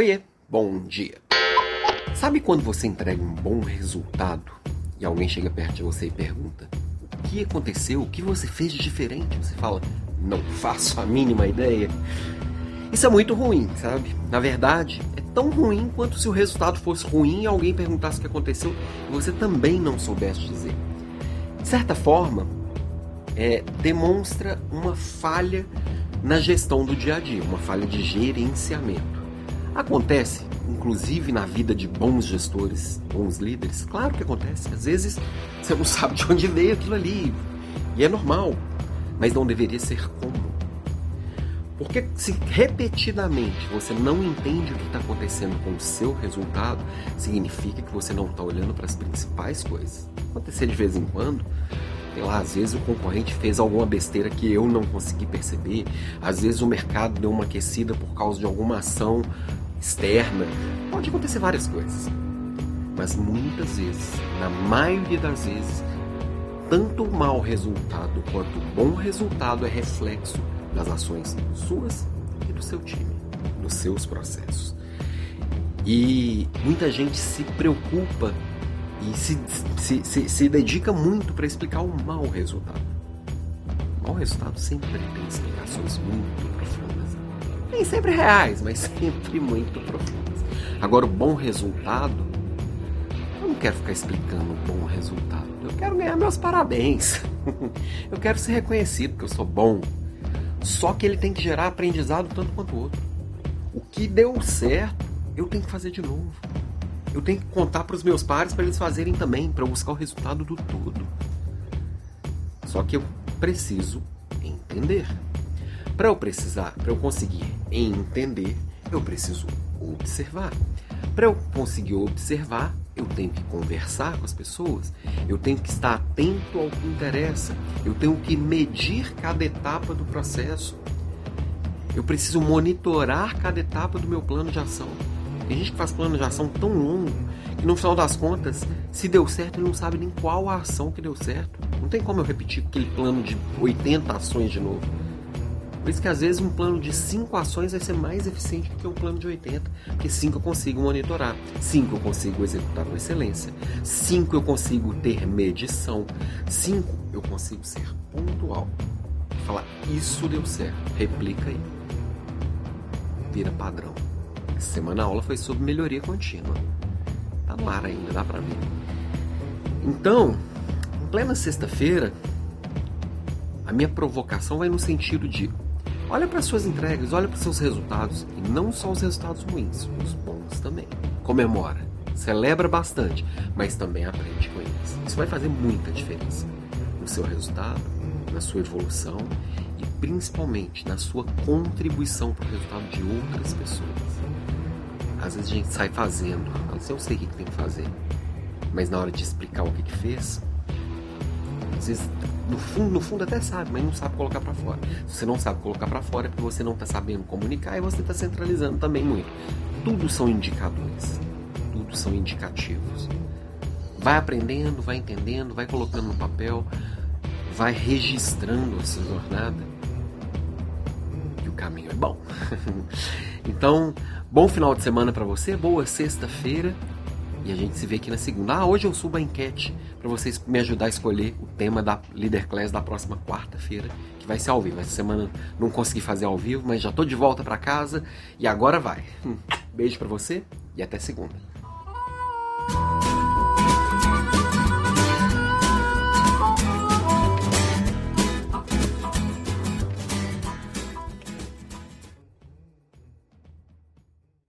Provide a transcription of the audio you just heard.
Oiê, bom dia. Sabe quando você entrega um bom resultado e alguém chega perto de você e pergunta: O que aconteceu? O que você fez de diferente? Você fala: Não faço a mínima ideia. Isso é muito ruim, sabe? Na verdade, é tão ruim quanto se o resultado fosse ruim e alguém perguntasse o que aconteceu e você também não soubesse dizer. De certa forma, é, demonstra uma falha na gestão do dia a dia, uma falha de gerenciamento. Acontece, inclusive na vida de bons gestores, bons líderes, claro que acontece. Às vezes você não sabe de onde veio aquilo ali, e é normal, mas não deveria ser comum. Porque se repetidamente você não entende o que está acontecendo com o seu resultado, significa que você não está olhando para as principais coisas. Acontecer de vez em quando, sei lá, às vezes o concorrente fez alguma besteira que eu não consegui perceber, às vezes o mercado deu uma aquecida por causa de alguma ação externa. Pode acontecer várias coisas. Mas muitas vezes, na maioria das vezes, tanto o mau resultado quanto o bom resultado é reflexo das ações suas e do seu time, dos seus processos. E muita gente se preocupa e se, se, se, se dedica muito para explicar o mau resultado. O mau resultado sempre tem explicações muito profundas. Nem sempre reais, mas sempre muito profundas. Agora, o bom resultado, eu não quero ficar explicando o bom resultado. Eu quero ganhar meus parabéns. eu quero ser reconhecido porque eu sou bom. Só que ele tem que gerar aprendizado tanto quanto o outro. O que deu certo, eu tenho que fazer de novo. Eu tenho que contar para os meus pares para eles fazerem também, para eu buscar o resultado do todo. Só que eu preciso entender. Para eu precisar, para eu conseguir entender, eu preciso observar. Para eu conseguir observar, eu tenho que conversar com as pessoas, eu tenho que estar atento ao que interessa, eu tenho que medir cada etapa do processo. Eu preciso monitorar cada etapa do meu plano de ação. Tem gente que faz plano de ação tão longo que no final das contas, se deu certo, ele não sabe nem qual a ação que deu certo. Não tem como eu repetir aquele plano de 80 ações de novo. Por isso que às vezes um plano de 5 ações vai ser mais eficiente do que um plano de 80, porque 5 eu consigo monitorar, 5 eu consigo executar com excelência, 5 eu consigo ter medição, 5 eu consigo ser pontual. Falar, isso deu certo, replica aí. Vira padrão. Essa semana aula foi sobre melhoria contínua. Tá no ar ainda, dá pra ver. Então, em plena sexta-feira, a minha provocação vai no sentido de Olha para suas entregas, olha para seus resultados e não só os resultados ruins, os bons também. Comemora, celebra bastante, mas também aprende com eles. Isso vai fazer muita diferença no seu resultado, na sua evolução e principalmente na sua contribuição para o resultado de outras pessoas. Às vezes a gente sai fazendo, eu sei o que tem que fazer, mas na hora de explicar o que, que fez, às vezes no fundo, no fundo até sabe, mas não sabe colocar para fora. Se você não sabe colocar para fora é porque você não está sabendo comunicar e você está centralizando também muito. Tudo são indicadores, tudo são indicativos. Vai aprendendo, vai entendendo, vai colocando no papel, vai registrando essa jornada e o caminho é bom. então, bom final de semana para você, boa sexta-feira e a gente se vê aqui na segunda. Ah, hoje eu subo a enquete para vocês me ajudar a escolher o tema da Leader Class da próxima quarta-feira, que vai ser ao vivo. Essa semana não consegui fazer ao vivo, mas já tô de volta para casa e agora vai. Beijo para você e até segunda.